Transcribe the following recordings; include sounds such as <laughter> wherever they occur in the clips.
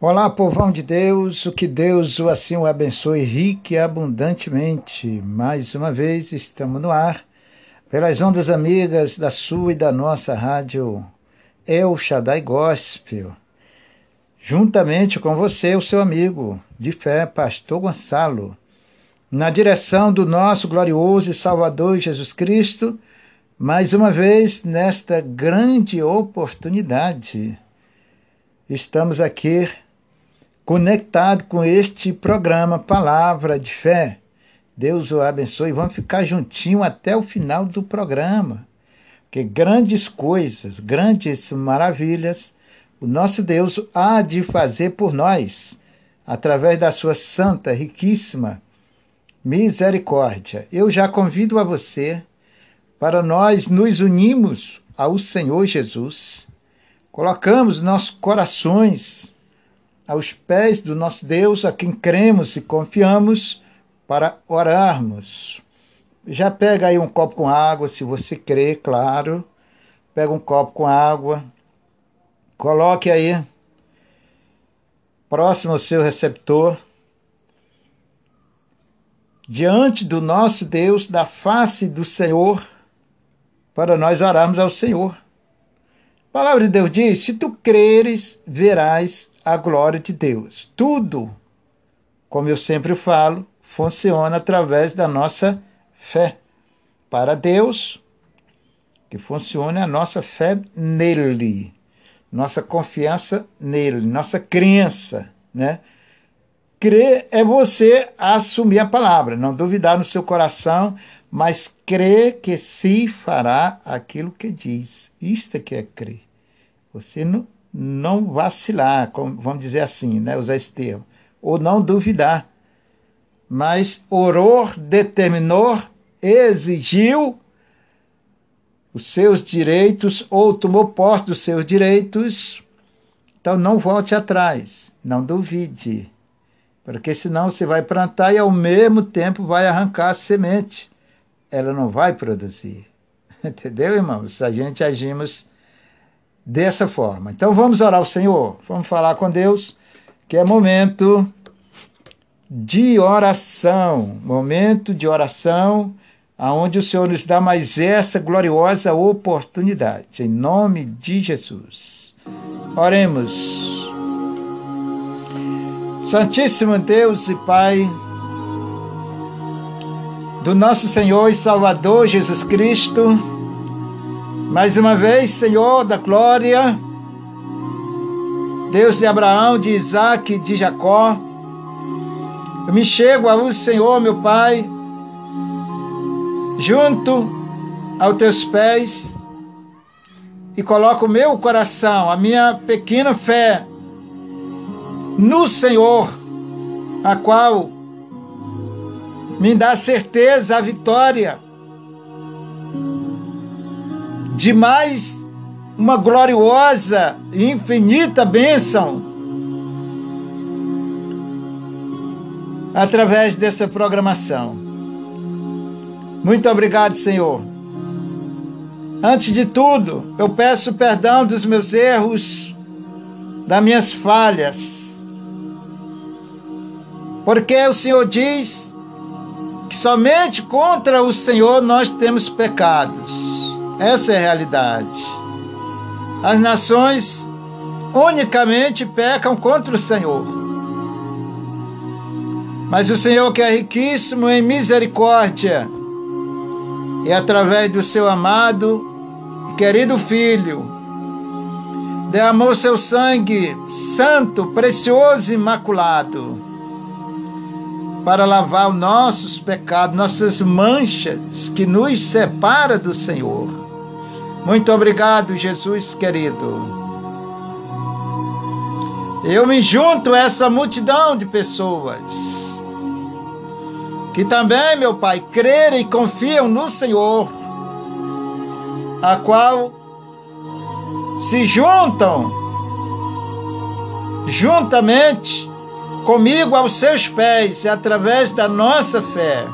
Olá, povão de Deus, o que Deus o assim o abençoe rique e abundantemente. Mais uma vez estamos no ar, pelas ondas amigas da sua e da nossa rádio El Shaddai Gospel. Juntamente com você, o seu amigo de fé, Pastor Gonçalo, na direção do nosso glorioso e Salvador Jesus Cristo, mais uma vez nesta grande oportunidade. Estamos aqui conectado com este programa Palavra de Fé. Deus o abençoe. Vamos ficar juntinho até o final do programa. Porque grandes coisas, grandes maravilhas, o nosso Deus há de fazer por nós, através da sua santa, riquíssima misericórdia. Eu já convido a você para nós nos unirmos ao Senhor Jesus. Colocamos nossos corações aos pés do nosso Deus, a quem cremos e confiamos, para orarmos. Já pega aí um copo com água, se você crê, claro. Pega um copo com água, coloque aí, próximo ao seu receptor, diante do nosso Deus, da face do Senhor, para nós orarmos ao Senhor. A palavra de Deus diz: se tu creres, verás a glória de Deus. Tudo, como eu sempre falo, funciona através da nossa fé. Para Deus, que funcione a nossa fé nele, nossa confiança nele, nossa crença, né? Crer é você assumir a palavra, não duvidar no seu coração, mas crer que se fará aquilo que diz. Isto é que é crer. Você não, não vacilar, como, vamos dizer assim, né, usar esse termo, ou não duvidar. Mas orou, determinou, exigiu os seus direitos ou tomou posse dos seus direitos. Então não volte atrás, não duvide, porque senão você vai plantar e ao mesmo tempo vai arrancar a semente. Ela não vai produzir. <laughs> Entendeu, irmãos? Se a gente agimos dessa forma. Então vamos orar ao Senhor, vamos falar com Deus, que é momento de oração, momento de oração, aonde o Senhor nos dá mais essa gloriosa oportunidade, em nome de Jesus. Oremos. Santíssimo Deus e Pai, do nosso Senhor e Salvador Jesus Cristo, mais uma vez, Senhor da glória, Deus de Abraão, de Isaac, de Jacó, eu me chego ao Senhor, meu Pai, junto aos teus pés e coloco o meu coração, a minha pequena fé no Senhor, a qual me dá certeza, a vitória de mais uma gloriosa e infinita bênção através dessa programação. Muito obrigado, Senhor. Antes de tudo, eu peço perdão dos meus erros, das minhas falhas. Porque o Senhor diz que somente contra o Senhor nós temos pecados. Essa é a realidade. As nações unicamente pecam contra o Senhor. Mas o Senhor, que é riquíssimo em misericórdia, e através do seu amado e querido Filho, derramou seu sangue santo, precioso e imaculado para lavar os nossos pecados, nossas manchas que nos separa do Senhor. Muito obrigado, Jesus querido. Eu me junto a essa multidão de pessoas que também, meu Pai, crerem e confiam no Senhor, a qual se juntam juntamente comigo aos seus pés, através da nossa fé,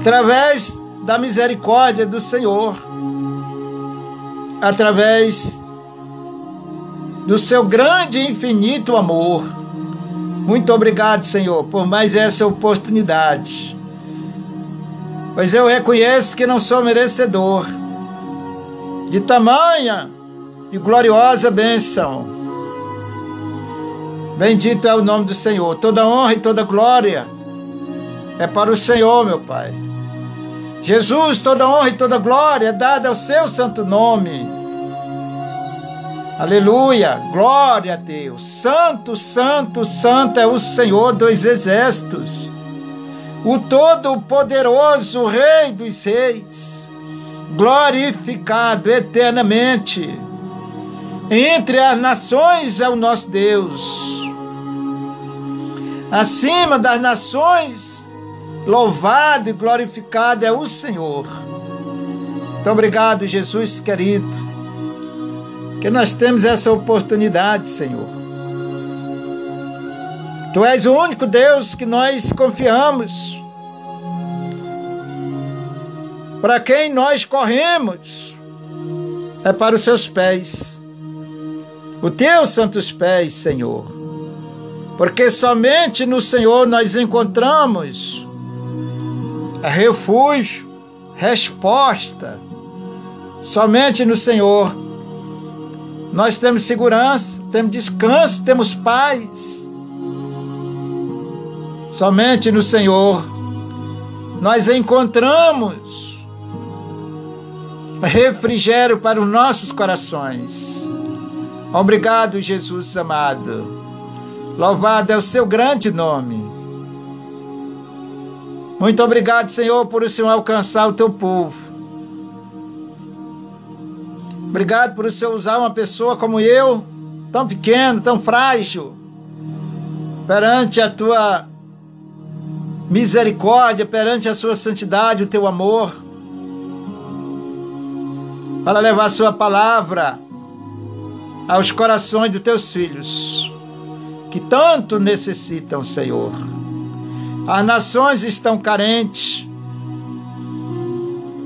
através da misericórdia do Senhor através do seu grande e infinito amor. Muito obrigado, Senhor, por mais essa oportunidade. Pois eu reconheço que não sou merecedor de tamanha e gloriosa bênção. Bendito é o nome do Senhor. Toda honra e toda glória é para o Senhor, meu Pai. Jesus, toda honra e toda glória é dada ao seu santo nome. Aleluia, glória a Deus. Santo, santo, santo é o Senhor dos exércitos, o Todo-Poderoso Rei dos Reis, glorificado eternamente. Entre as nações é o nosso Deus. Acima das nações, louvado e glorificado é o Senhor. Muito obrigado, Jesus querido que nós temos essa oportunidade, Senhor. Tu és o único Deus que nós confiamos, para quem nós corremos, é para os seus pés, os teus santos pés, Senhor, porque somente no Senhor nós encontramos refúgio, resposta, somente no Senhor nós temos segurança, temos descanso, temos paz. Somente no Senhor nós encontramos refrigério para os nossos corações. Obrigado, Jesus amado. Louvado é o seu grande nome. Muito obrigado, Senhor, por o Senhor alcançar o teu povo. Obrigado por o Senhor usar uma pessoa como eu, tão pequeno, tão frágil, perante a tua misericórdia, perante a sua santidade, o teu amor, para levar a sua palavra aos corações dos teus filhos, que tanto necessitam, Senhor. As nações estão carentes,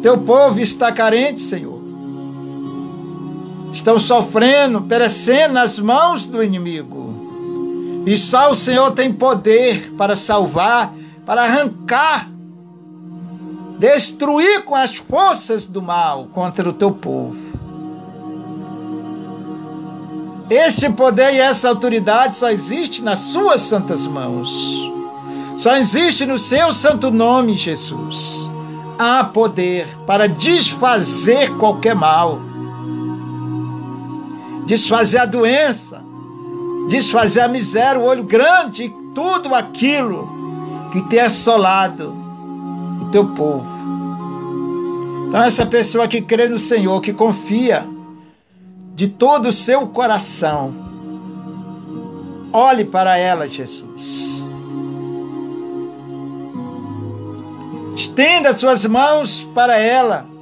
teu povo está carente, Senhor estão sofrendo, perecendo nas mãos do inimigo. E só o Senhor tem poder para salvar, para arrancar, destruir com as forças do mal contra o teu povo. Esse poder e essa autoridade só existe nas suas santas mãos. Só existe no seu santo nome, Jesus. Há poder para desfazer qualquer mal desfazer a doença, desfazer a miséria, o olho grande tudo aquilo que tem assolado o teu povo. Então, essa pessoa que crê no Senhor, que confia de todo o seu coração, olhe para ela, Jesus. Estenda suas mãos para ela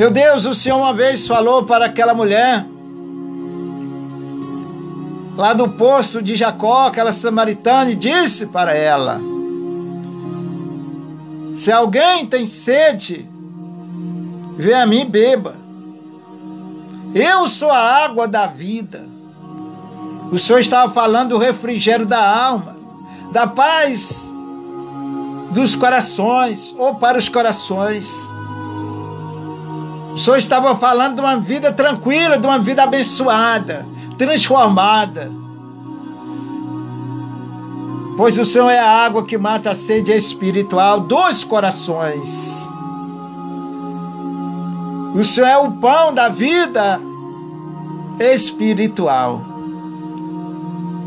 Meu Deus, o Senhor uma vez falou para aquela mulher, lá do poço de Jacó, aquela samaritana, e disse para ela: Se alguém tem sede, vem a mim e beba. Eu sou a água da vida. O Senhor estava falando do refrigério da alma, da paz dos corações, ou para os corações. O Senhor estava falando de uma vida tranquila, de uma vida abençoada, transformada. Pois o Senhor é a água que mata a sede espiritual dos corações. O Senhor é o pão da vida espiritual.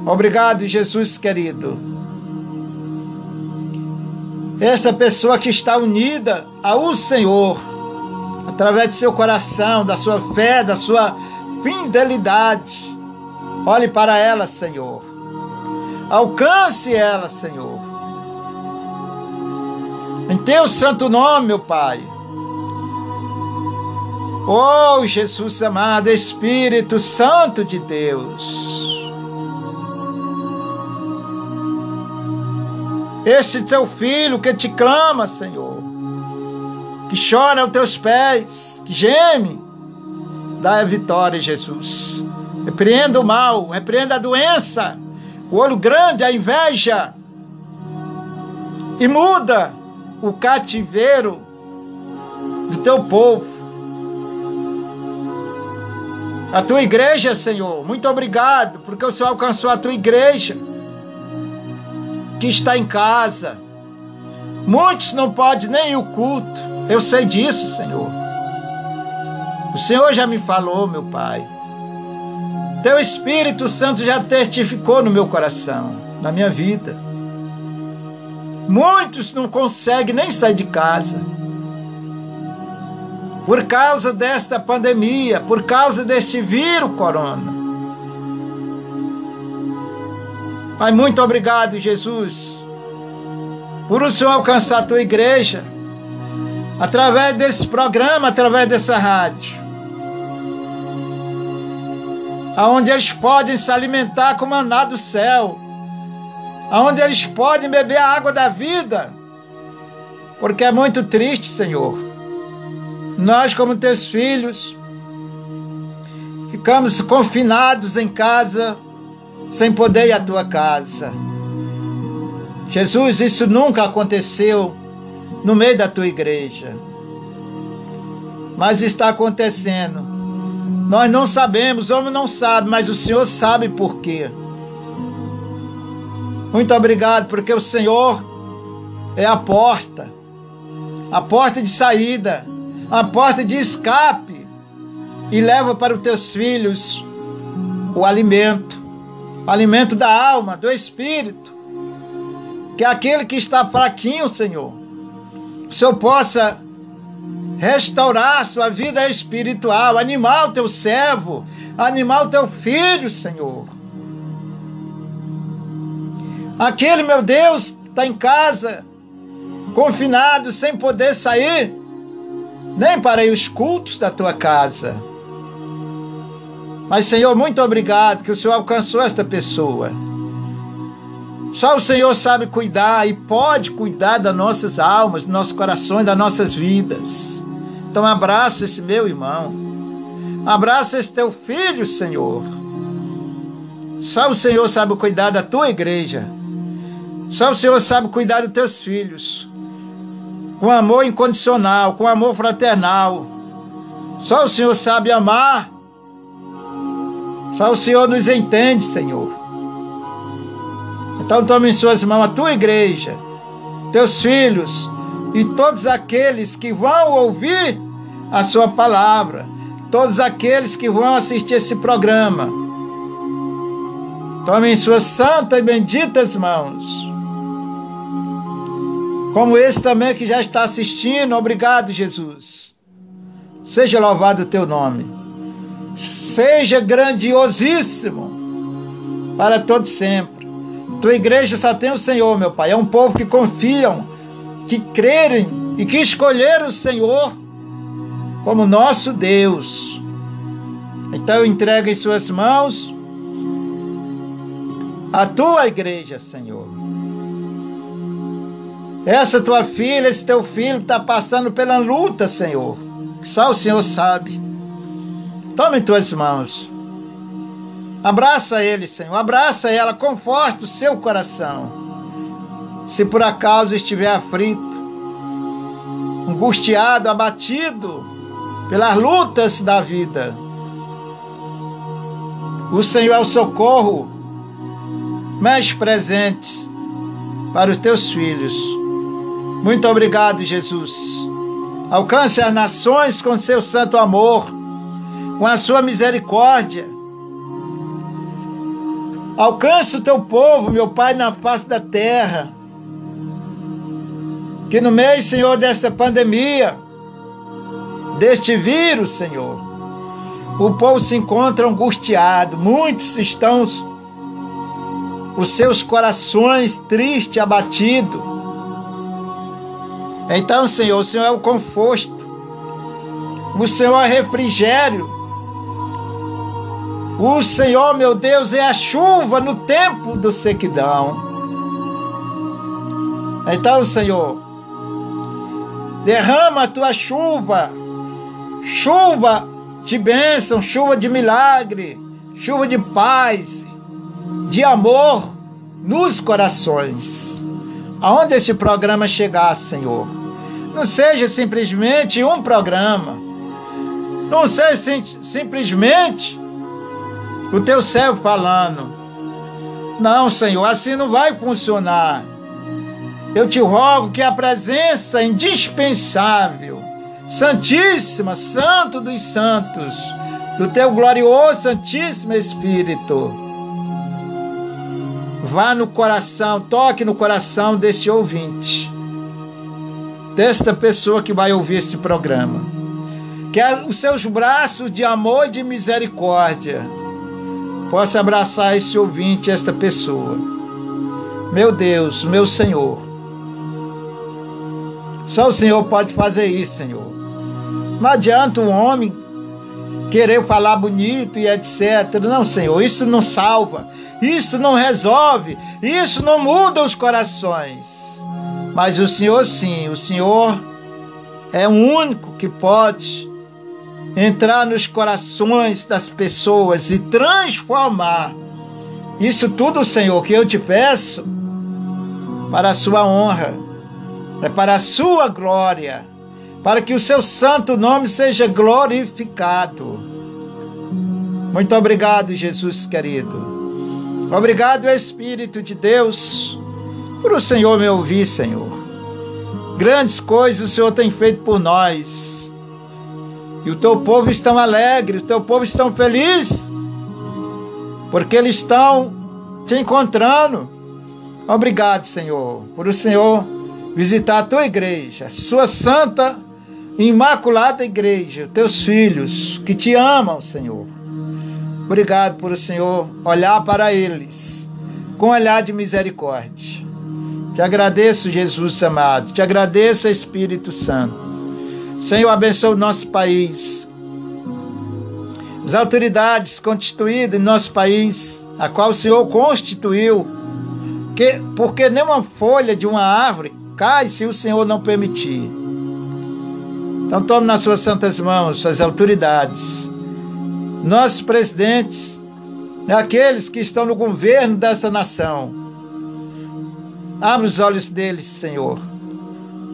Obrigado, Jesus querido. Esta pessoa que está unida ao Senhor através de seu coração, da sua fé, da sua fidelidade. Olhe para ela, Senhor. Alcance ela, Senhor. Em teu santo nome, meu Pai. Oh, Jesus amado, Espírito Santo de Deus. Esse teu filho que te clama, Senhor que chora aos teus pés, que geme, dá a vitória, Jesus. Repreenda o mal, repreenda a doença, o olho grande, a inveja, e muda o cativeiro do teu povo. A tua igreja, Senhor, muito obrigado, porque o Senhor alcançou a tua igreja que está em casa. Muitos não podem nem ir ao culto. Eu sei disso, Senhor. O Senhor já me falou, meu Pai. Teu Espírito Santo já testificou no meu coração, na minha vida. Muitos não conseguem nem sair de casa. Por causa desta pandemia, por causa deste vírus corona. Mas muito obrigado, Jesus, por o Senhor alcançar a tua igreja, através desse programa, através dessa rádio. Aonde eles podem se alimentar com o maná do céu aonde eles podem beber a água da vida. Porque é muito triste, Senhor. Nós, como teus filhos, ficamos confinados em casa, sem poder ir à tua casa. Jesus, isso nunca aconteceu no meio da tua igreja. Mas está acontecendo. Nós não sabemos, o homem não sabe, mas o Senhor sabe por quê. Muito obrigado, porque o Senhor é a porta, a porta de saída, a porta de escape, e leva para os teus filhos o alimento, alimento da alma, do espírito, que aquele que está fraquinho, Senhor, o Senhor possa restaurar sua vida espiritual, animar o teu servo, animar o teu filho, Senhor Aquele, meu Deus, está em casa, confinado, sem poder sair, nem para ir os cultos da tua casa. Mas, Senhor, muito obrigado que o Senhor alcançou esta pessoa. Só o Senhor sabe cuidar e pode cuidar das nossas almas, dos nossos corações, das nossas vidas. Então, abraça esse meu irmão. Abraça esse teu filho, Senhor. Só o Senhor sabe cuidar da tua igreja. Só o Senhor sabe cuidar dos teus filhos. Com amor incondicional, com amor fraternal. Só o Senhor sabe amar. Só o Senhor nos entende, Senhor. Então tome em suas mãos a tua igreja, teus filhos e todos aqueles que vão ouvir a sua palavra, todos aqueles que vão assistir esse programa. Tome em suas santas e benditas mãos como esse também que já está assistindo. Obrigado, Jesus. Seja louvado o teu nome. Seja grandiosíssimo para todo sempre. Tua igreja só tem o Senhor, meu Pai. É um povo que confiam, que crerem e que escolheram o Senhor como nosso Deus. Então eu entrego em suas mãos a tua igreja, Senhor. Essa tua filha, esse teu filho está passando pela luta, Senhor. Só o Senhor sabe. Toma em tuas mãos. Abraça ele, Senhor. Abraça ela, conforta o seu coração. Se por acaso estiver aflito, angustiado, abatido pelas lutas da vida, o Senhor é o socorro mais presente para os teus filhos. Muito obrigado, Jesus. Alcance as nações com seu santo amor, com a sua misericórdia. Alcance o teu povo, meu Pai, na face da terra. Que no meio, Senhor, desta pandemia, deste vírus, Senhor, o povo se encontra angustiado. Muitos estão os seus corações tristes, abatidos então, Senhor, o Senhor é o conforto, o Senhor é refrigério, o Senhor, meu Deus, é a chuva no tempo do sequidão. Então, Senhor, Derrama a tua chuva, chuva de bênção, chuva de milagre, chuva de paz, de amor nos corações. Aonde esse programa chegar, Senhor, não seja simplesmente um programa, não seja sim, simplesmente o teu servo falando. Não, Senhor, assim não vai funcionar. Eu te rogo que a presença indispensável, Santíssima, Santo dos Santos, do teu glorioso Santíssimo Espírito, vá no coração, toque no coração desse ouvinte, desta pessoa que vai ouvir esse programa. Que os seus braços de amor e de misericórdia possa abraçar esse ouvinte, esta pessoa. Meu Deus, meu Senhor, só o Senhor pode fazer isso, Senhor. Não adianta um homem querer falar bonito e etc. Não, Senhor, isso não salva, isso não resolve, isso não muda os corações. Mas o Senhor sim, o Senhor é o único que pode entrar nos corações das pessoas e transformar. Isso tudo, Senhor, que eu te peço para a sua honra é para a sua glória, para que o seu santo nome seja glorificado. Muito obrigado, Jesus querido. Obrigado, Espírito de Deus, por o Senhor me ouvir, Senhor. Grandes coisas o Senhor tem feito por nós. E o teu povo está alegre, o teu povo está feliz, porque eles estão te encontrando. Obrigado, Senhor, por o Senhor visitar a tua igreja, sua santa imaculada igreja, teus filhos que te amam, Senhor. Obrigado por o Senhor olhar para eles com olhar de misericórdia. Te agradeço, Jesus amado. Te agradeço, Espírito Santo. Senhor, abençoe o nosso país. As autoridades constituídas em nosso país, a qual o Senhor constituiu, que, porque nenhuma folha de uma árvore cai se o Senhor não permitir. Então tome nas suas santas mãos as autoridades, nossos presidentes, aqueles que estão no governo dessa nação. Abra os olhos deles, Senhor.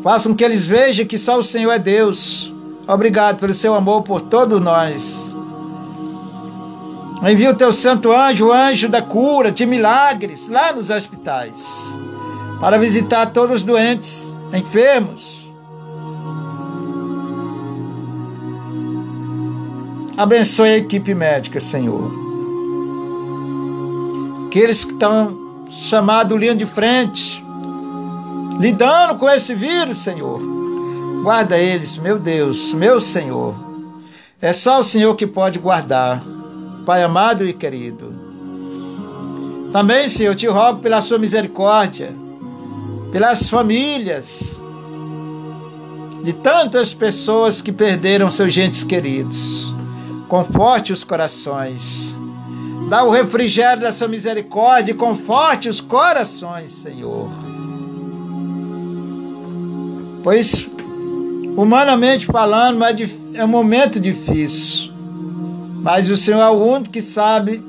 Façam que eles vejam que só o Senhor é Deus. Obrigado pelo seu amor por todos nós. Envia o teu santo anjo, o anjo da cura, de milagres, lá nos hospitais para visitar todos os doentes, enfermos. Abençoe a equipe médica, Senhor. Aqueles que estão chamados linha de frente, lidando com esse vírus, Senhor. Guarda eles, meu Deus, meu Senhor. É só o Senhor que pode guardar, Pai amado e querido. Também, Senhor, te rogo pela sua misericórdia pelas famílias de tantas pessoas que perderam seus gentes queridos. Conforte os corações. Dá o refrigério da sua misericórdia e conforte os corações, Senhor. Pois, humanamente falando, é um momento difícil. Mas o Senhor é o único que sabe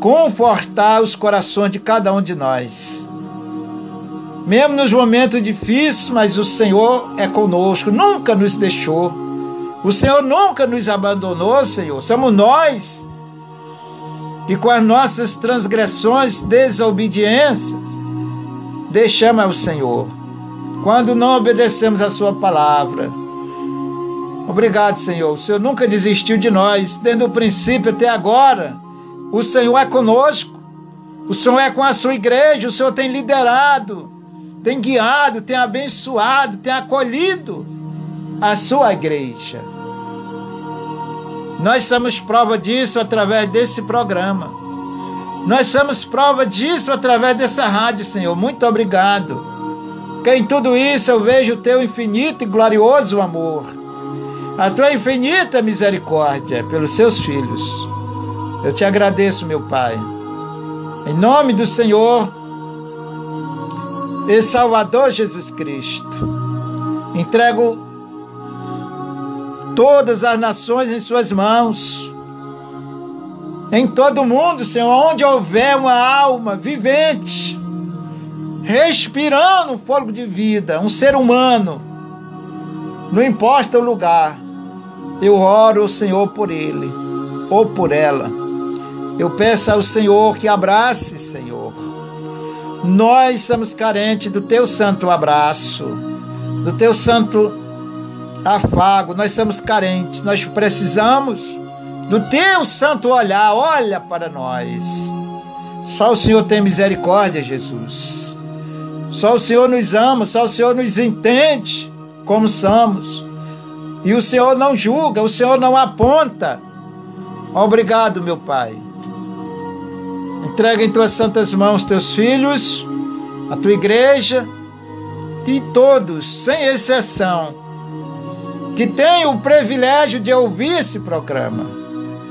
confortar os corações de cada um de nós mesmo nos momentos difíceis, mas o Senhor é conosco, nunca nos deixou. O Senhor nunca nos abandonou, Senhor. Somos nós que com as nossas transgressões, desobediências, deixamos ao Senhor. Quando não obedecemos a Sua palavra. Obrigado, Senhor. O Senhor nunca desistiu de nós, desde o princípio até agora. O Senhor é conosco. O Senhor é com a sua igreja. O Senhor tem liderado tem guiado, tem abençoado, tem acolhido a sua igreja. Nós somos prova disso através desse programa. Nós somos prova disso através dessa rádio, Senhor. Muito obrigado. Que em tudo isso eu vejo o teu infinito e glorioso amor, a tua infinita misericórdia pelos seus filhos. Eu te agradeço, meu Pai. Em nome do Senhor e Salvador Jesus Cristo. Entrego todas as nações em Suas mãos. Em todo o mundo, Senhor, onde houver uma alma vivente, respirando fôlego de vida, um ser humano, não importa o lugar, eu oro, Senhor, por ele ou por ela. Eu peço ao Senhor que abrace, Senhor. Nós somos carentes do teu santo abraço, do teu santo afago. Nós somos carentes, nós precisamos do teu santo olhar. Olha para nós. Só o Senhor tem misericórdia, Jesus. Só o Senhor nos ama, só o Senhor nos entende como somos. E o Senhor não julga, o Senhor não aponta. Obrigado, meu Pai. Entrega em tuas santas mãos teus filhos, a tua igreja e todos, sem exceção, que tenham o privilégio de ouvir esse programa.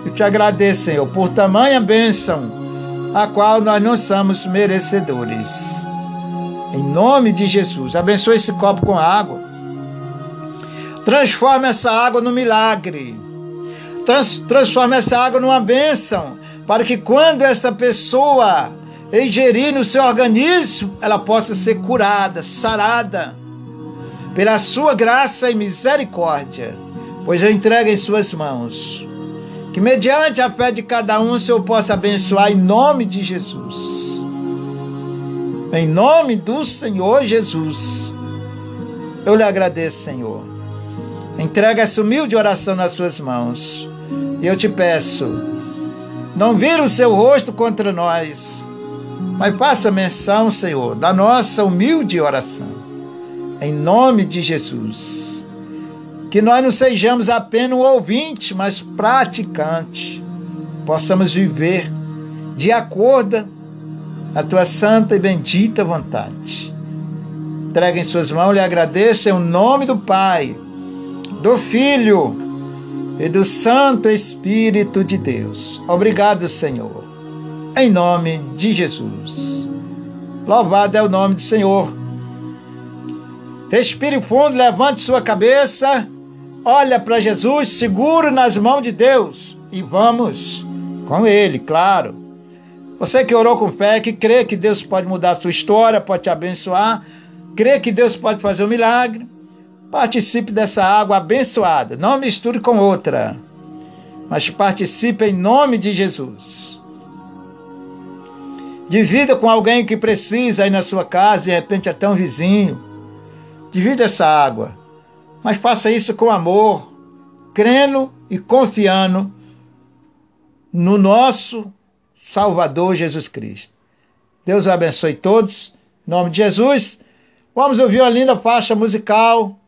Eu te agradeço, Senhor, por tamanha bênção, a qual nós não somos merecedores. Em nome de Jesus, abençoe esse copo com água. Transforma essa água no milagre. Trans, transforma essa água numa bênção, para que quando esta pessoa ingerir no seu organismo, ela possa ser curada, sarada, pela sua graça e misericórdia, pois eu entrego em suas mãos. Que mediante a fé de cada um, o Senhor possa abençoar em nome de Jesus. Em nome do Senhor Jesus. Eu lhe agradeço, Senhor. Entrega essa humilde oração nas suas mãos. E eu te peço, não vira o seu rosto contra nós, mas faça menção, Senhor, da nossa humilde oração. Em nome de Jesus. Que nós não sejamos apenas um ouvinte, mas praticante. Possamos viver de acordo a tua santa e bendita vontade. Entregue em suas mãos, lhe agradeço em nome do Pai, do Filho e do Santo Espírito de Deus. Obrigado, Senhor. Em nome de Jesus. Louvado é o nome do Senhor. Respire fundo, levante sua cabeça, olha para Jesus, seguro nas mãos de Deus e vamos com Ele, claro. Você que orou com fé, que crê que Deus pode mudar a sua história, pode te abençoar, crê que Deus pode fazer um milagre, Participe dessa água abençoada. Não misture com outra. Mas participe em nome de Jesus. Divida com alguém que precisa aí na sua casa, de repente até um vizinho. Divida essa água. Mas faça isso com amor, crendo e confiando no nosso Salvador Jesus Cristo. Deus o abençoe todos. Em nome de Jesus. Vamos ouvir uma linda faixa musical.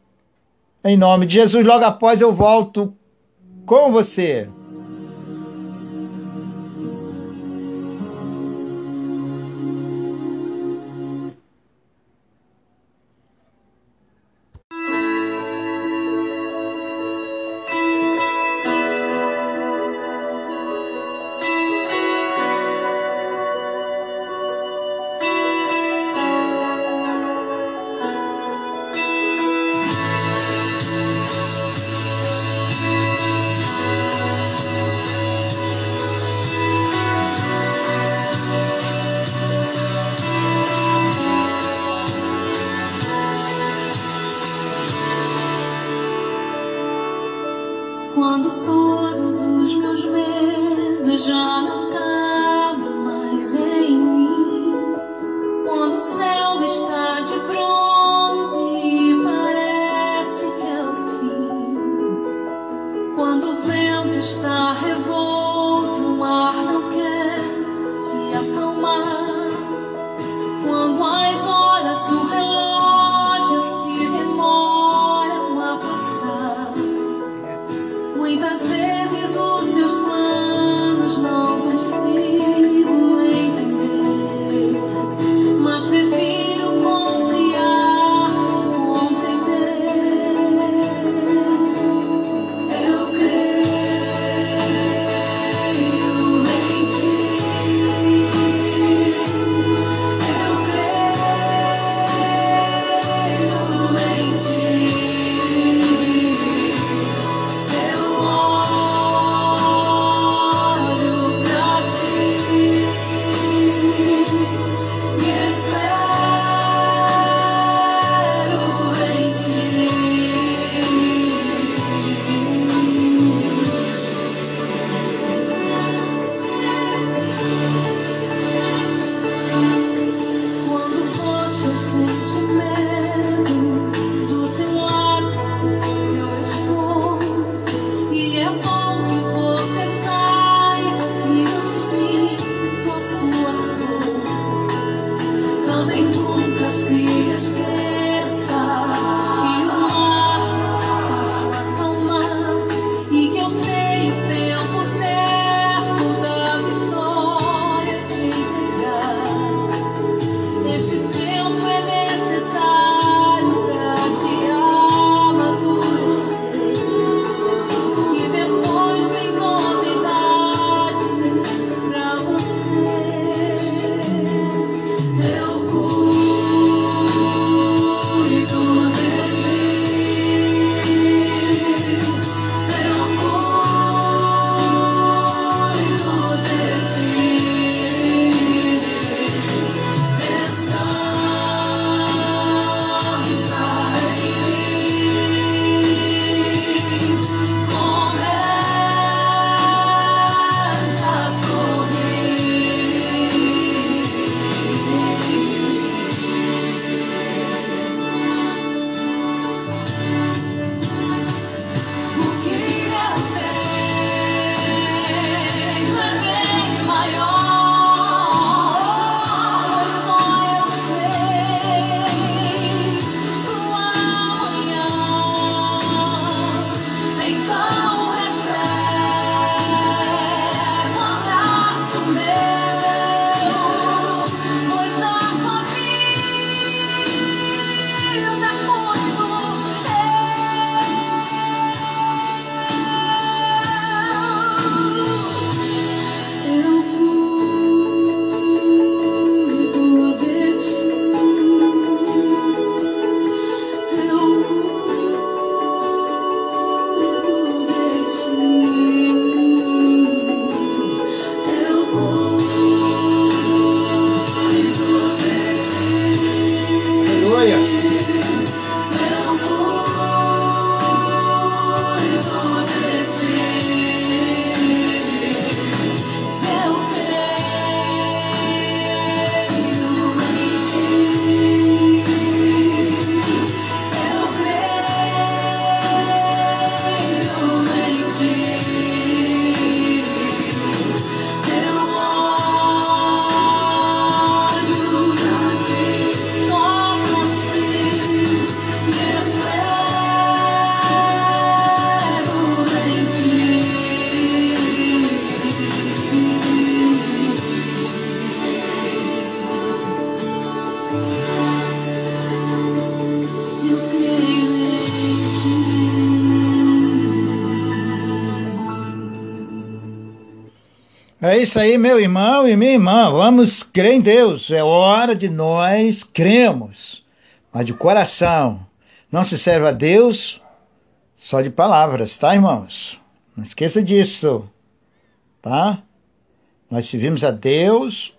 Em nome de Jesus, logo após eu volto com você. É isso aí, meu irmão e minha irmã. Vamos crer em Deus. É hora de nós cremos, mas de coração. Não se serve a Deus só de palavras, tá, irmãos? Não esqueça disso, tá? Nós servimos a Deus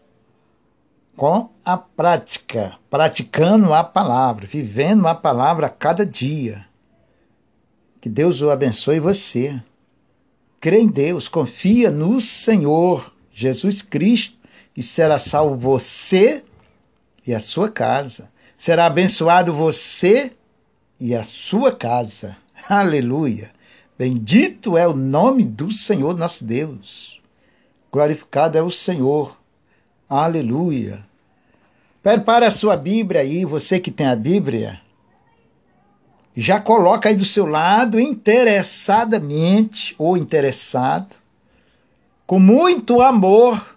com a prática, praticando a palavra, vivendo a palavra a cada dia. Que Deus o abençoe você. Crê em Deus, confia no Senhor Jesus Cristo e será salvo você e a sua casa. Será abençoado você e a sua casa. Aleluia. Bendito é o nome do Senhor nosso Deus. Glorificado é o Senhor. Aleluia. Prepare a sua Bíblia aí, você que tem a Bíblia. Já coloca aí do seu lado, interessadamente ou interessado, com muito amor,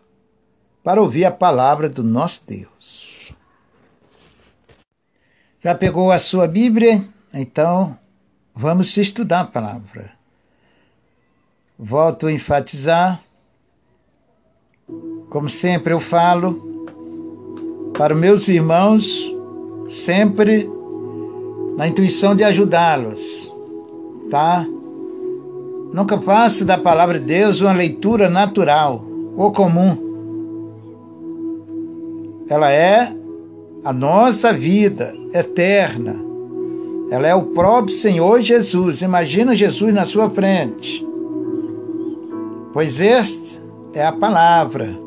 para ouvir a palavra do nosso Deus. Já pegou a sua Bíblia? Então, vamos estudar a palavra. Volto a enfatizar, como sempre eu falo, para meus irmãos, sempre na intuição de ajudá-los, tá? Nunca faça da palavra de Deus uma leitura natural ou comum. Ela é a nossa vida eterna. Ela é o próprio Senhor Jesus. Imagina Jesus na sua frente. Pois esta é a palavra.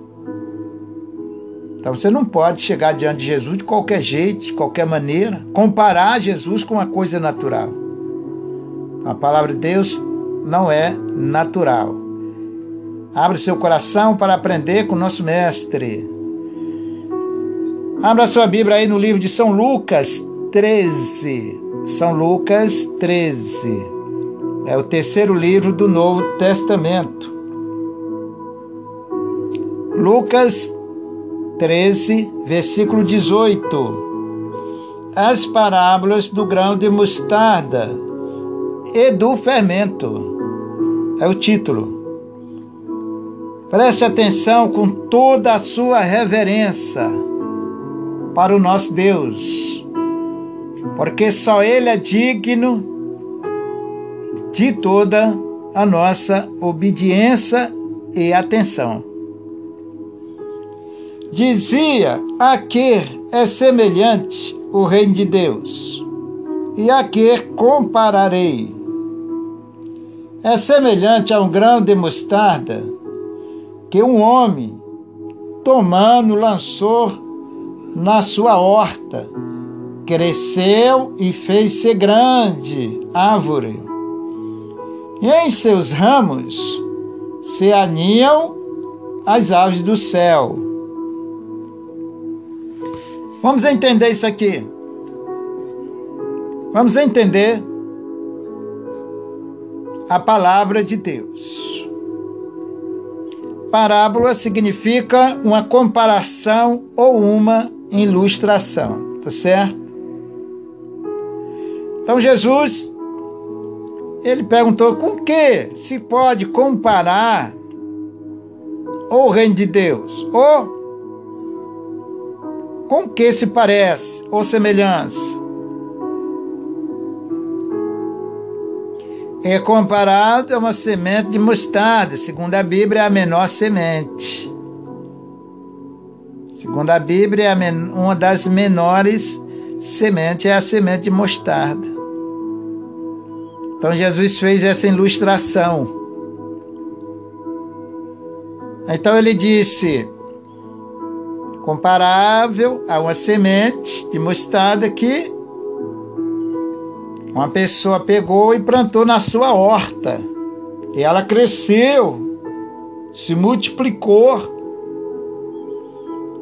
Então você não pode chegar diante de Jesus de qualquer jeito, de qualquer maneira, comparar Jesus com uma coisa natural. A palavra de Deus não é natural. Abra seu coração para aprender com o nosso mestre. Abra sua Bíblia aí no livro de São Lucas 13. São Lucas 13. É o terceiro livro do Novo Testamento. Lucas 13, versículo 18. As parábolas do grão de mostarda e do fermento. É o título. Preste atenção com toda a sua reverência para o nosso Deus, porque só Ele é digno de toda a nossa obediência e atenção. Dizia: A que é semelhante o reino de Deus? E a que compararei? É semelhante a um grão de mostarda que um homem, tomando, lançou na sua horta, cresceu e fez-se grande árvore. E em seus ramos se aninham as aves do céu Vamos entender isso aqui. Vamos entender a palavra de Deus. Parábola significa uma comparação ou uma ilustração, tá certo? Então Jesus ele perguntou com que se pode comparar o reino de Deus ou com que se parece ou semelhança? É comparado a uma semente de mostarda, segundo a Bíblia, é a menor semente. Segundo a Bíblia, é uma das menores sementes é a semente de mostarda. Então Jesus fez essa ilustração. Então ele disse: comparável a uma semente de mostarda que uma pessoa pegou e plantou na sua horta. E ela cresceu, se multiplicou.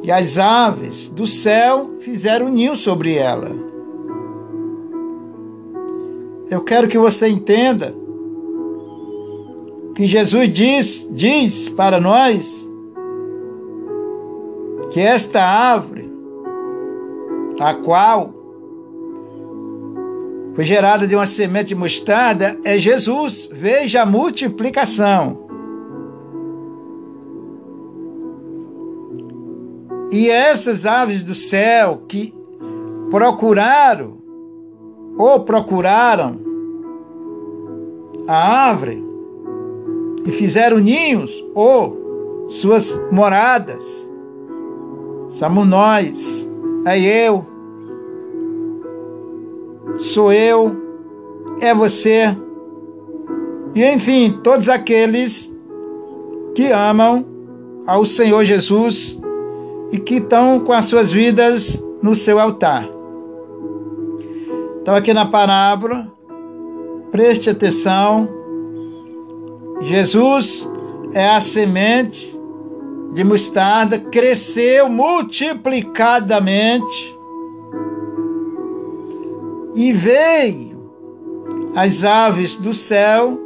E as aves do céu fizeram ninho sobre ela. Eu quero que você entenda que Jesus diz, diz para nós que esta árvore, a qual foi gerada de uma semente de mostarda, é Jesus. Veja a multiplicação. E essas aves do céu que procuraram ou procuraram a árvore e fizeram ninhos ou suas moradas. Somos nós, é eu, sou eu, é você, e enfim, todos aqueles que amam ao Senhor Jesus e que estão com as suas vidas no seu altar. Então, aqui na parábola, preste atenção. Jesus é a semente de mostarda, cresceu multiplicadamente e veio as aves do céu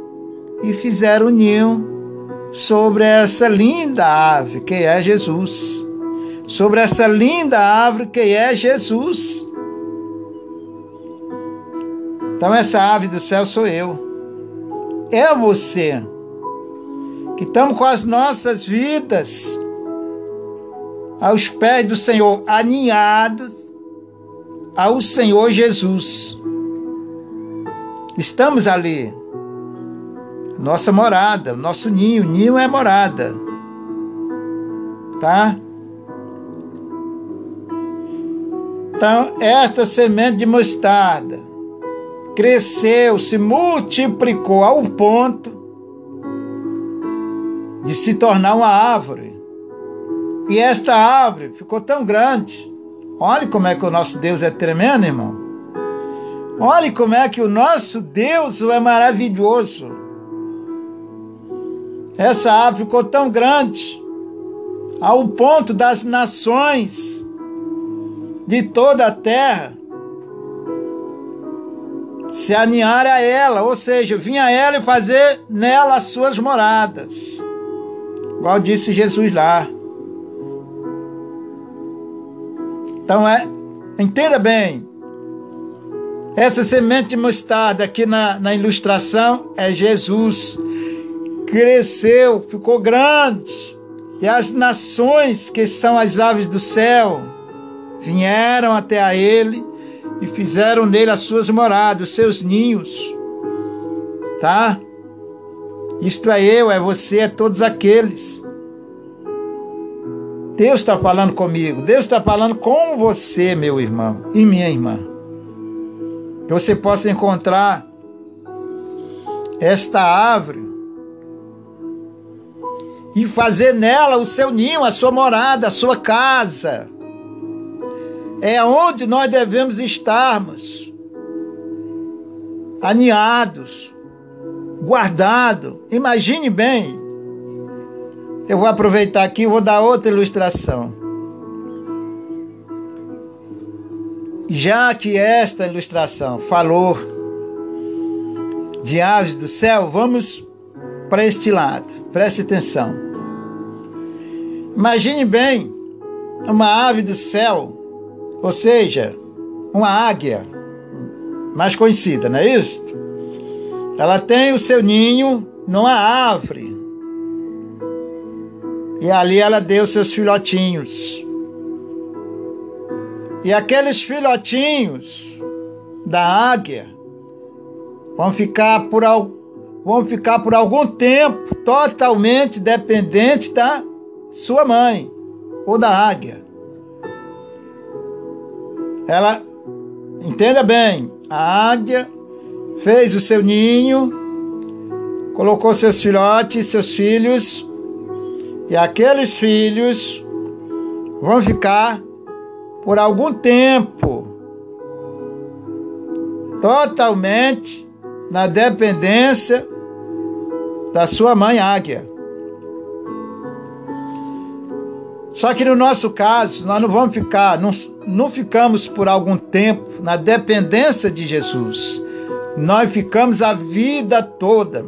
e fizeram ninho sobre essa linda ave que é Jesus. Sobre essa linda árvore que é Jesus. Então, essa ave do céu sou eu. É você. Que estamos com as nossas vidas aos pés do Senhor, aninhados ao Senhor Jesus. Estamos ali. Nossa morada, nosso ninho. Ninho é morada. Tá? Então, esta semente de mostarda cresceu, se multiplicou ao ponto de se tornar uma árvore. E esta árvore ficou tão grande. Olhe como é que o nosso Deus é tremendo, irmão. Olhe como é que o nosso Deus é maravilhoso. Essa árvore ficou tão grande ao ponto das nações de toda a terra se aninhar a ela, ou seja, vir a ela e fazer nela as suas moradas. Igual disse Jesus lá. Então é, entenda bem. Essa semente de mostarda aqui na, na ilustração é Jesus. Cresceu, ficou grande. E as nações, que são as aves do céu, vieram até a ele e fizeram nele as suas moradas, os seus ninhos. Tá? Isto é eu, é você, é todos aqueles. Deus está falando comigo, Deus está falando com você, meu irmão e minha irmã. Que você possa encontrar esta árvore e fazer nela o seu ninho, a sua morada, a sua casa é onde nós devemos estarmos, aninhados, guardados. Imagine bem. Eu vou aproveitar aqui e vou dar outra ilustração. Já que esta ilustração falou de aves do céu, vamos para este lado. Preste atenção. Imagine bem uma ave do céu ou seja, uma águia, mais conhecida, não é isso? Ela tem o seu ninho numa árvore. E ali ela deu seus filhotinhos. E aqueles filhotinhos da águia vão ficar por, vão ficar por algum tempo totalmente dependentes da sua mãe ou da águia. Ela, entenda bem, a águia fez o seu ninho, colocou seus filhotes, seus filhos, e aqueles filhos vão ficar por algum tempo totalmente na dependência da sua mãe águia. Só que no nosso caso, nós não vamos ficar, não, não ficamos por algum tempo na dependência de Jesus. Nós ficamos a vida toda.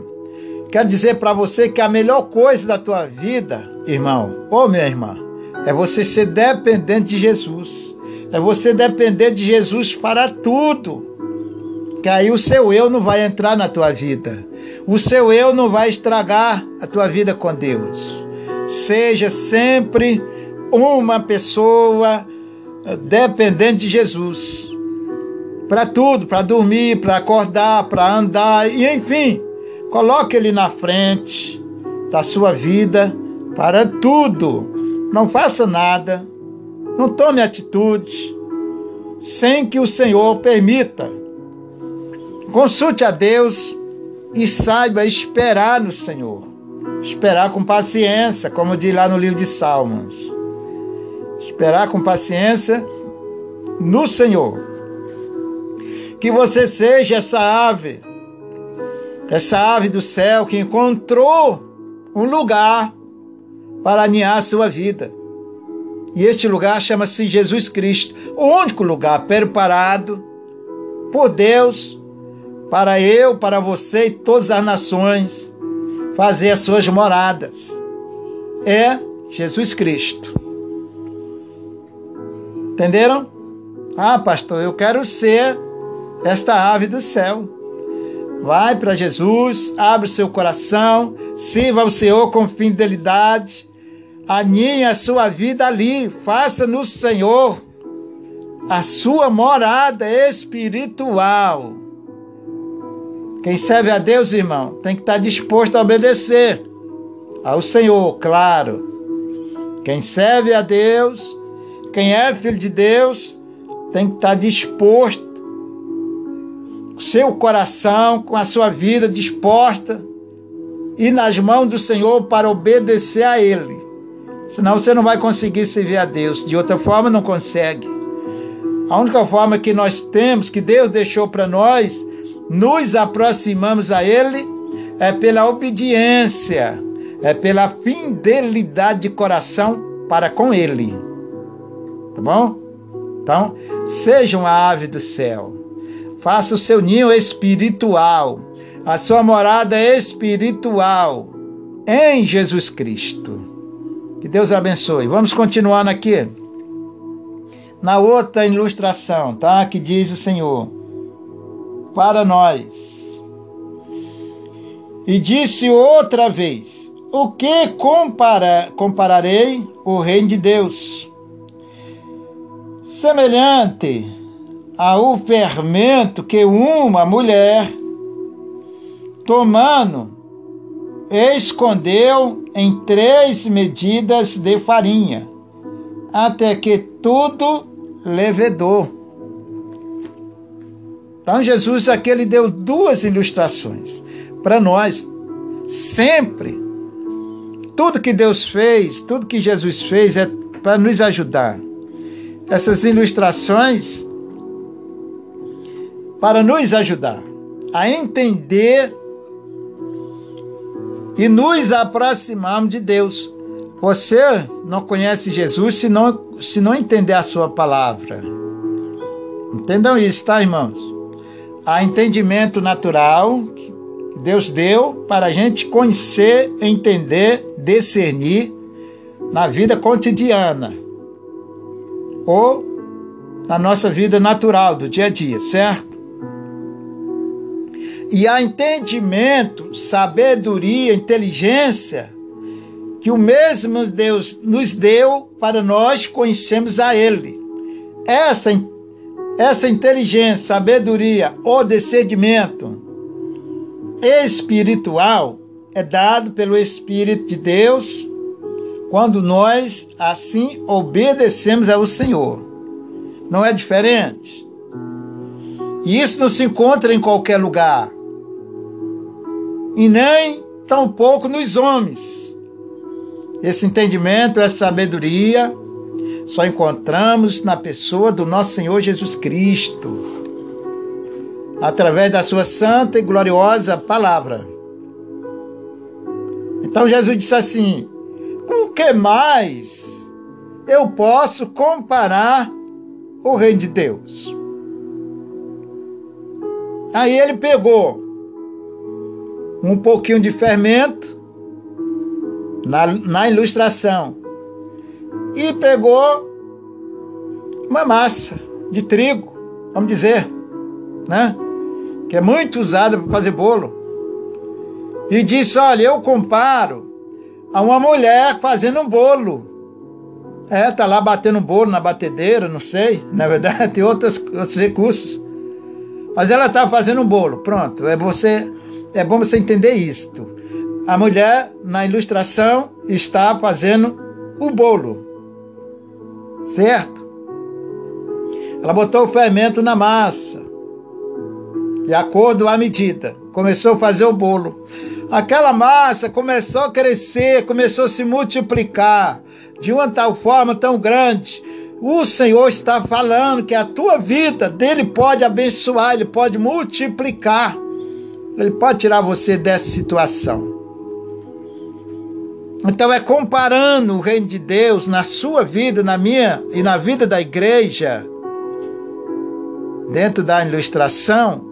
Quero dizer para você que a melhor coisa da tua vida, irmão, ou minha irmã, é você ser dependente de Jesus. É você depender de Jesus para tudo. Que aí o seu eu não vai entrar na tua vida. O seu eu não vai estragar a tua vida com Deus. Seja sempre uma pessoa dependente de Jesus. Para tudo, para dormir, para acordar, para andar, e enfim, coloque ele na frente da sua vida para tudo. Não faça nada, não tome atitude sem que o Senhor permita. Consulte a Deus e saiba esperar no Senhor. Esperar com paciência, como diz lá no livro de Salmos. Esperar com paciência no Senhor. Que você seja essa ave, essa ave do céu que encontrou um lugar para aninhar a sua vida. E este lugar chama-se Jesus Cristo, o único lugar preparado por Deus para eu, para você e todas as nações fazer as suas moradas. É Jesus Cristo. Entenderam? Ah, pastor, eu quero ser esta ave do céu. Vai para Jesus, abre o seu coração, sirva ao Senhor com fidelidade, aninhe a sua vida ali, faça no Senhor a sua morada espiritual. Quem serve a Deus, irmão, tem que estar disposto a obedecer ao Senhor, claro. Quem serve a Deus, quem é filho de Deus, tem que estar disposto, seu coração, com a sua vida disposta e nas mãos do Senhor para obedecer a Ele. Senão você não vai conseguir servir a Deus. De outra forma, não consegue. A única forma que nós temos, que Deus deixou para nós, nos aproximamos a Ele é pela obediência, é pela fidelidade de coração para com Ele. Tá bom? Então, seja uma ave do céu. Faça o seu ninho espiritual, a sua morada espiritual em Jesus Cristo. Que Deus abençoe. Vamos continuando aqui. Na outra ilustração, tá? Que diz o Senhor para nós. E disse outra vez: O que compara, compararei o reino de Deus? Semelhante ao fermento que uma mulher, tomando, escondeu em três medidas de farinha, até que tudo levedou. Então Jesus aqui ele deu duas ilustrações para nós. Sempre tudo que Deus fez, tudo que Jesus fez é para nos ajudar. Essas ilustrações para nos ajudar a entender e nos aproximarmos de Deus. Você não conhece Jesus se não, se não entender a sua palavra. Entendam isso, tá, irmãos? a entendimento natural que Deus deu para a gente conhecer, entender, discernir na vida cotidiana ou na nossa vida natural do dia a dia, certo? E há entendimento, sabedoria, inteligência que o mesmo Deus nos deu para nós conhecermos a Ele. Essa essa inteligência, sabedoria ou discernimento espiritual é dado pelo Espírito de Deus quando nós assim obedecemos ao Senhor. Não é diferente? E isso não se encontra em qualquer lugar. E nem tampouco nos homens. Esse entendimento, essa sabedoria só encontramos na pessoa do nosso Senhor Jesus Cristo, através da sua santa e gloriosa palavra. Então Jesus disse assim: com que mais eu posso comparar o reino de Deus? Aí ele pegou um pouquinho de fermento na, na ilustração e pegou uma massa de trigo, vamos dizer, né? Que é muito usada para fazer bolo. E disse: Olha, eu comparo a uma mulher fazendo um bolo. É, tá lá batendo bolo na batedeira, não sei. <laughs> Na verdade, tem outros, outros recursos. Mas ela tá fazendo um bolo. Pronto. É você. É bom você entender isto. A mulher, na ilustração, está fazendo o bolo. Certo? Ela botou o fermento na massa. De acordo à medida. Começou a fazer o bolo. Aquela massa começou a crescer, começou a se multiplicar de uma tal forma tão grande. O Senhor está falando que a tua vida dele pode abençoar, ele pode multiplicar. Ele pode tirar você dessa situação. Então é comparando o reino de Deus na sua vida, na minha e na vida da igreja, dentro da ilustração,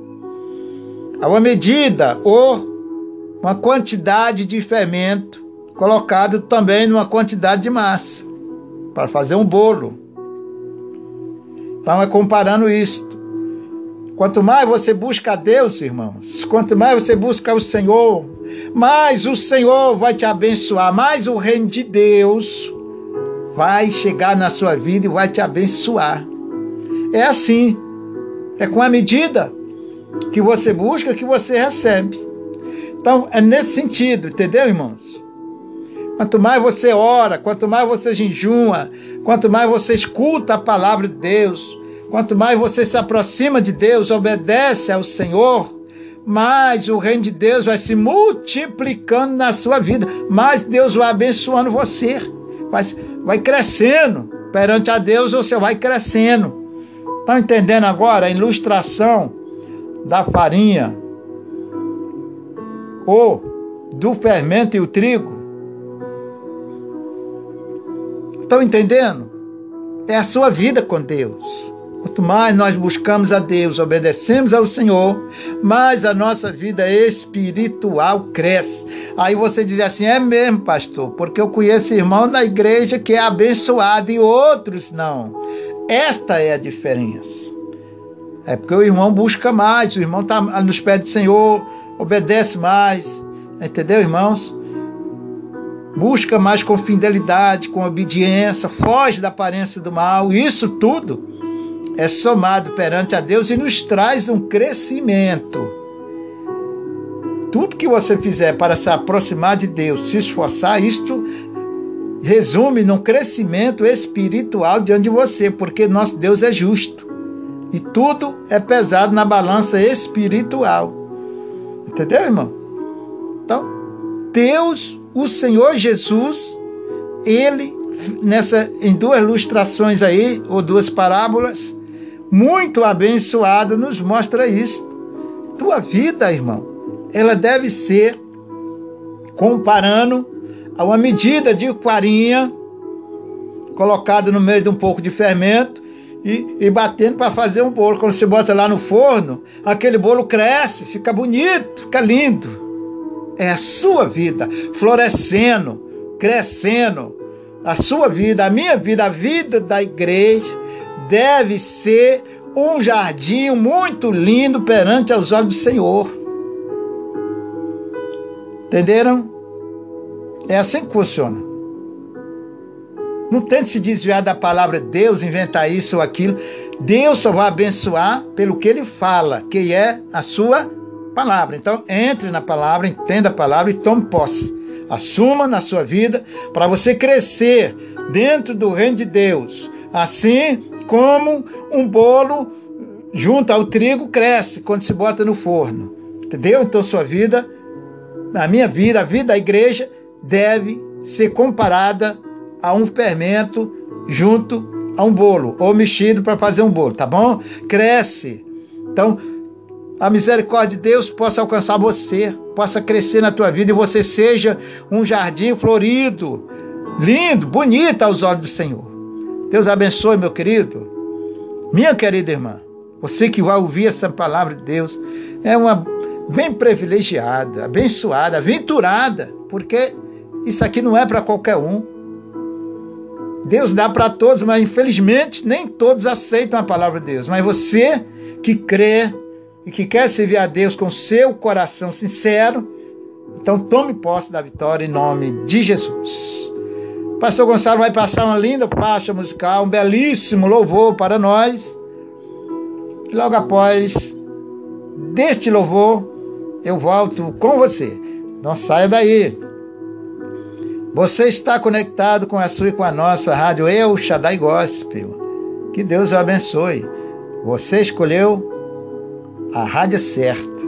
a uma medida ou uma quantidade de fermento colocado também numa quantidade de massa para fazer um bolo. Então é comparando isto. Quanto mais você busca a Deus, irmãos, quanto mais você busca o Senhor, mais o Senhor vai te abençoar, mais o reino de Deus vai chegar na sua vida e vai te abençoar. É assim. É com a medida que você busca que você recebe. Então, é nesse sentido, entendeu, irmãos? Quanto mais você ora, quanto mais você jejuma, quanto mais você escuta a palavra de Deus, quanto mais você se aproxima de Deus, obedece ao Senhor, mais o reino de Deus vai se multiplicando na sua vida, mais Deus vai abençoando você, vai, vai crescendo. Perante a Deus você vai crescendo. Estão entendendo agora a ilustração da farinha ou do fermento e o trigo? Estão entendendo? É a sua vida com Deus. Quanto mais nós buscamos a Deus, obedecemos ao Senhor, mais a nossa vida espiritual cresce. Aí você diz assim: é mesmo, pastor, porque eu conheço irmão da igreja que é abençoado e outros não. Esta é a diferença. É porque o irmão busca mais, o irmão está nos pés do Senhor, obedece mais. Entendeu, irmãos? Busca mais com fidelidade, com obediência, foge da aparência do mal. Isso tudo é somado perante a Deus e nos traz um crescimento. Tudo que você fizer para se aproximar de Deus, se esforçar, isto resume num crescimento espiritual diante de você, porque nosso Deus é justo. E tudo é pesado na balança espiritual. Entendeu, irmão? Então, Deus, o Senhor Jesus, ele nessa em duas ilustrações aí ou duas parábolas, muito abençoado, nos mostra isso. Tua vida, irmão, ela deve ser comparando a uma medida de farinha colocada no meio de um pouco de fermento e, e batendo para fazer um bolo. Quando você bota lá no forno, aquele bolo cresce, fica bonito, fica lindo. É a sua vida florescendo, crescendo. A sua vida, a minha vida, a vida da igreja deve ser um jardim muito lindo perante os olhos do Senhor. Entenderam? É assim que funciona. Não tente se desviar da palavra de Deus, inventar isso ou aquilo. Deus só vai abençoar pelo que ele fala, que é a sua palavra. Então, entre na palavra, entenda a palavra e tome posse. Assuma na sua vida para você crescer dentro do reino de Deus. Assim como um bolo junto ao trigo cresce quando se bota no forno. Entendeu? Então, sua vida, a minha vida, a vida da igreja, deve ser comparada a um fermento junto a um bolo, ou mexido para fazer um bolo, tá bom? Cresce. Então, a misericórdia de Deus possa alcançar você, possa crescer na tua vida e você seja um jardim florido, lindo, bonito aos olhos do Senhor. Deus abençoe, meu querido. Minha querida irmã, você que vai ouvir essa palavra de Deus, é uma bem privilegiada, abençoada, aventurada, porque isso aqui não é para qualquer um. Deus dá para todos, mas infelizmente nem todos aceitam a palavra de Deus. Mas você que crê e que quer servir a Deus com seu coração sincero, então tome posse da vitória em nome de Jesus. Pastor Gonçalo vai passar uma linda faixa musical, um belíssimo louvor para nós. E logo após deste louvor, eu volto com você. Não saia daí. Você está conectado com a sua e com a nossa rádio Eu Shaddai Gospel. Que Deus o abençoe. Você escolheu a rádio certa.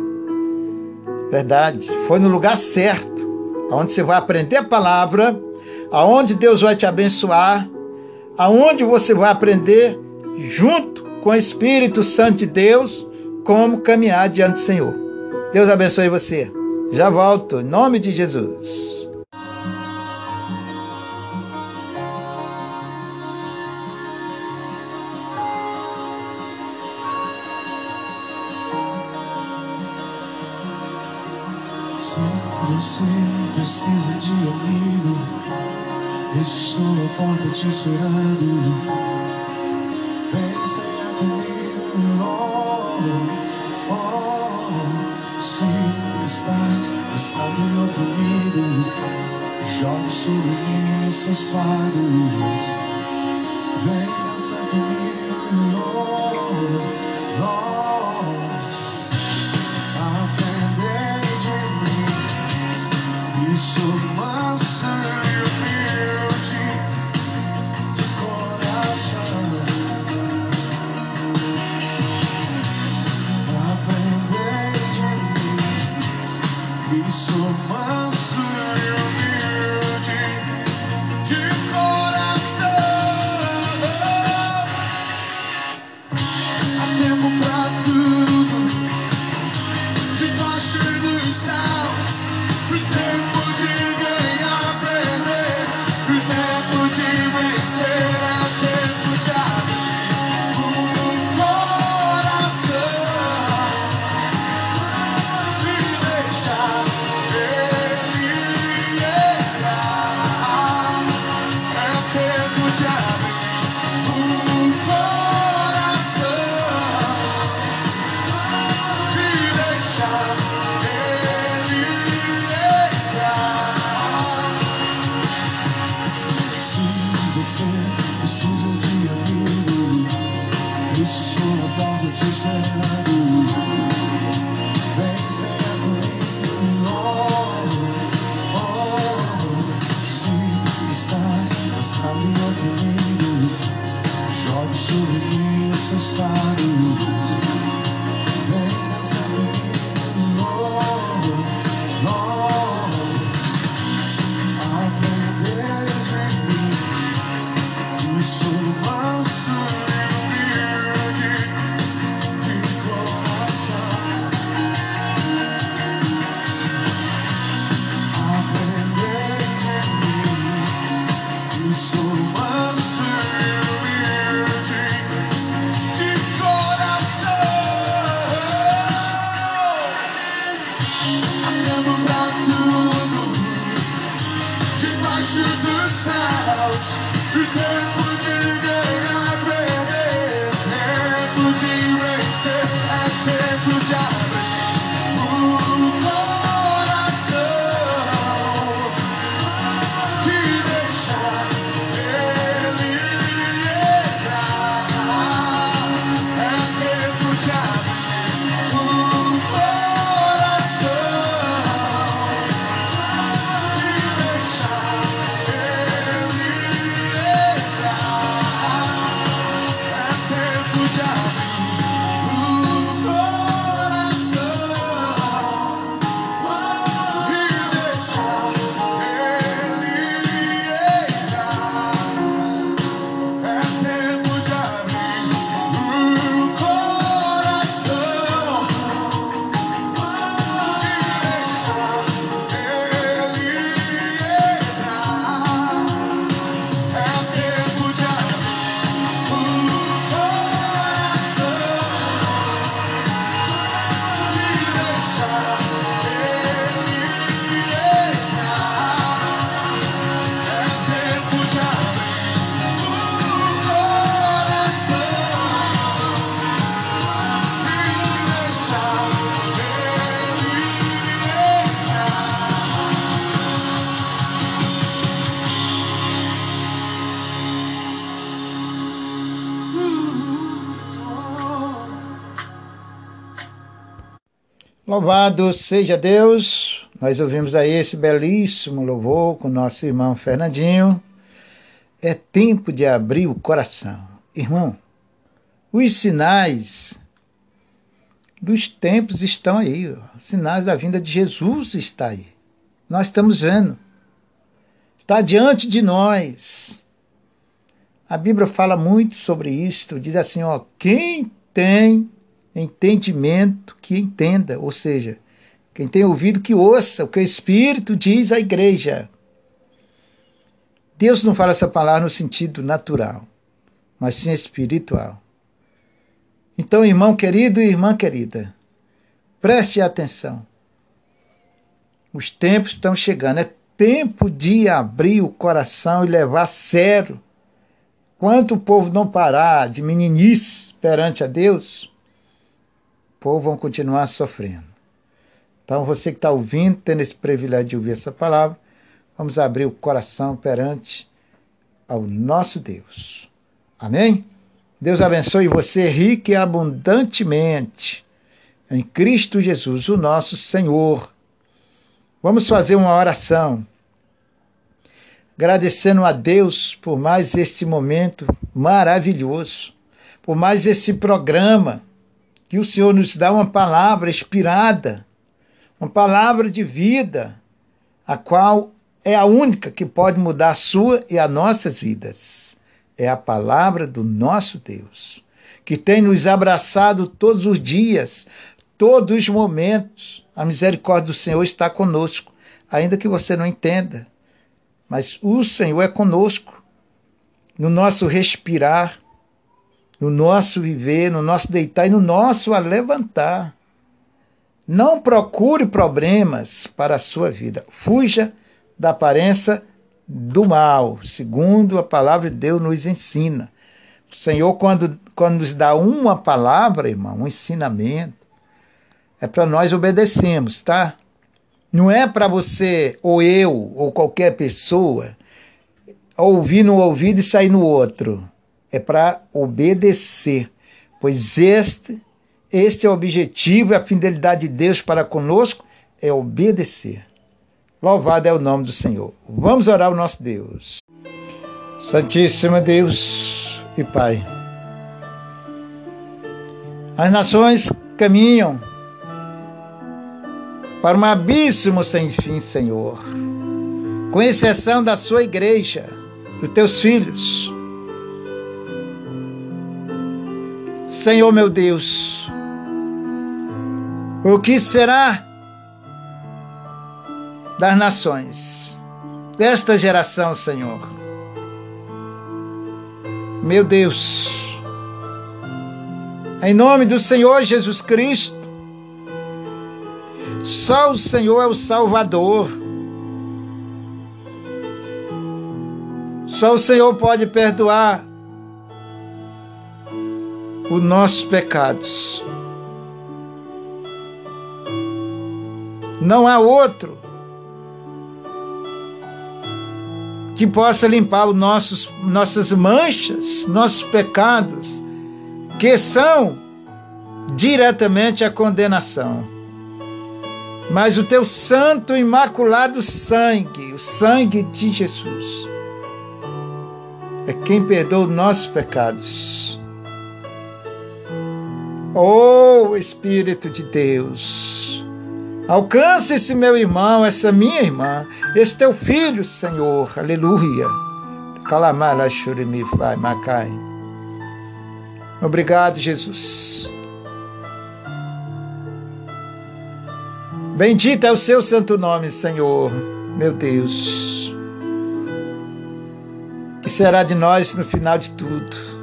Verdade, foi no lugar certo, onde você vai aprender a palavra aonde Deus vai te abençoar, aonde você vai aprender junto com o Espírito Santo de Deus como caminhar diante do Senhor. Deus abençoe você. Já volto, em nome de Jesus. Estou na porta te esperando. Vem sair comigo. Oh, oh. Se estás cansado e oprimido, jogue sobre mim seus fardos. Vem dançar comigo. Louvado seja Deus! Nós ouvimos aí esse belíssimo louvor com nosso irmão Fernandinho. É tempo de abrir o coração. Irmão, os sinais dos tempos estão aí. Os sinais da vinda de Jesus está aí. Nós estamos vendo. Está diante de nós. A Bíblia fala muito sobre isto. Diz assim, ó, quem tem entendimento que entenda, ou seja, quem tem ouvido que ouça o que o Espírito diz à igreja. Deus não fala essa palavra no sentido natural, mas sim espiritual. Então, irmão querido e irmã querida, preste atenção. Os tempos estão chegando, é tempo de abrir o coração e levar a sério. Quanto o povo não parar de meninice perante a Deus, povo vão continuar sofrendo. Então, você que está ouvindo, tendo esse privilégio de ouvir essa palavra, vamos abrir o coração perante ao nosso Deus. Amém? Deus abençoe você rica e abundantemente em Cristo Jesus, o nosso Senhor. Vamos fazer uma oração, agradecendo a Deus por mais este momento maravilhoso, por mais esse programa que o Senhor nos dá uma palavra inspirada, uma palavra de vida, a qual é a única que pode mudar a sua e as nossas vidas. É a palavra do nosso Deus, que tem nos abraçado todos os dias, todos os momentos. A misericórdia do Senhor está conosco, ainda que você não entenda. Mas o Senhor é conosco no nosso respirar, no nosso viver, no nosso deitar e no nosso levantar. Não procure problemas para a sua vida. Fuja da aparência do mal, segundo a palavra de Deus nos ensina. O Senhor, quando, quando nos dá uma palavra, irmão, um ensinamento, é para nós obedecermos, tá? Não é para você, ou eu, ou qualquer pessoa, ouvir no ouvido e sair no outro é para obedecer, pois este, este é o objetivo e a fidelidade de Deus para conosco é obedecer. Louvado é o nome do Senhor. Vamos orar ao nosso Deus. Santíssimo Deus e Pai. As nações caminham para um abismo sem fim, Senhor. Com exceção da sua igreja, dos teus filhos Senhor meu Deus, o que será das nações, desta geração, Senhor? Meu Deus, em nome do Senhor Jesus Cristo, só o Senhor é o Salvador. Só o Senhor pode perdoar os nossos pecados. Não há outro que possa limpar os nossos, nossas manchas, nossos pecados, que são diretamente a condenação. Mas o teu santo imaculado sangue, o sangue de Jesus, é quem perdoa os nossos pecados. Oh Espírito de Deus, alcance esse meu irmão, essa minha irmã, esse teu filho, Senhor, aleluia. Macai. Obrigado, Jesus. Bendito é o seu santo nome, Senhor, meu Deus. Que será de nós no final de tudo?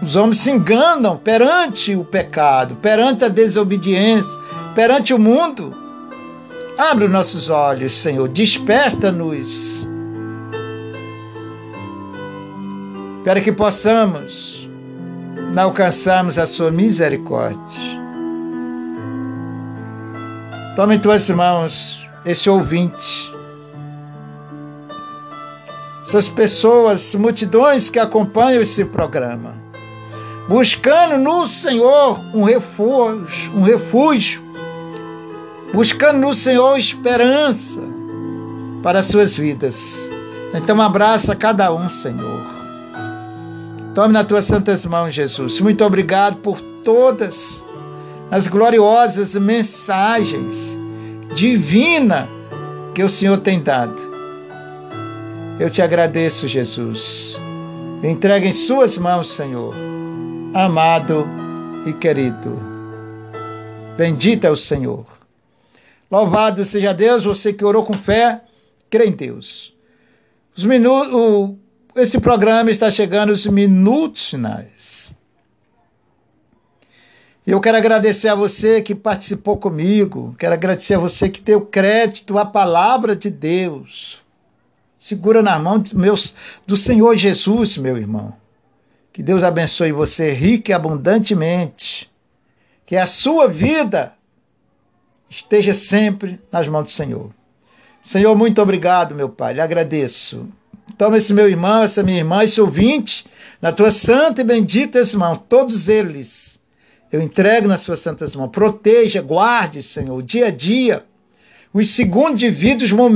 Os homens se enganam perante o pecado, perante a desobediência, perante o mundo. Abre os nossos olhos, Senhor, desperta-nos. Para que possamos alcançarmos a sua misericórdia. Tome em tuas mãos esse ouvinte, essas pessoas, multidões que acompanham esse programa buscando no Senhor um refúgio, um refúgio buscando no Senhor esperança para as suas vidas. Então abraça cada um, Senhor. Tome nas tuas santas mãos, Jesus. Muito obrigado por todas as gloriosas mensagens divinas que o Senhor tem dado. Eu te agradeço, Jesus. Entrega em Suas mãos, Senhor, amado e querido. Bendito é o Senhor. Louvado seja Deus, você que orou com fé, crê em Deus. Os minutos, o, esse programa está chegando aos minutos finais. Eu quero agradecer a você que participou comigo, quero agradecer a você que deu crédito à palavra de Deus. Segura na mão meus, do Senhor Jesus, meu irmão. Que Deus abençoe você rico e abundantemente. Que a sua vida esteja sempre nas mãos do Senhor. Senhor, muito obrigado, meu Pai. Lhe agradeço. Toma esse meu irmão, essa minha irmã, esse ouvinte, na tua santa e bendita mão, todos eles. Eu entrego nas suas santas mãos. Proteja, guarde, Senhor, dia a dia, os segundos de vida, os momentos